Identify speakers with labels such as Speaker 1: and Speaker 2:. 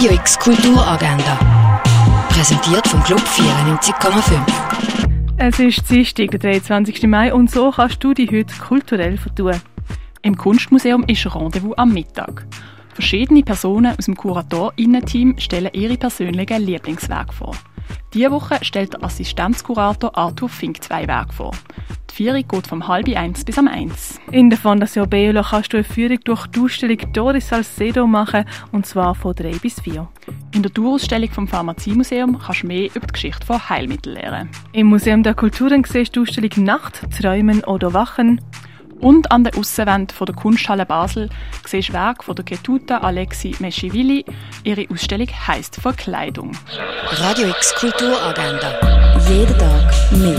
Speaker 1: Radio X Kulturagenda. Präsentiert vom Club 94,5.
Speaker 2: Es ist Dienstag, der 23. Mai, und so kannst du dich heute kulturell vertun. Im Kunstmuseum ist Rendezvous am Mittag. Verschiedene Personen aus dem Kuratorinnen-Team stellen ihre persönlichen Lieblingswerke vor. Diese Woche stellt der Assistenzkurator Arthur Fink zwei Werke vor. Die Führung geht vom halb eins bis am eins. In der Fondation Beola kannst du eine Führung durch die Ausstellung Doris Salcedo machen, und zwar von drei bis vier. In der Tourausstellung vom Pharmaziemuseum kannst du mehr über die Geschichte von Heilmitteln lernen. Im Museum der Kulturen siehst du die Ausstellung Nacht, Träumen oder Wachen. Und an der Aussenwand der Kunsthalle Basel siehst du Werk von der Ketuta Alexi Meschivili. Ihre Ausstellung heisst Verkleidung.
Speaker 1: Radio X Kulturagenda. Jeden Tag mehr.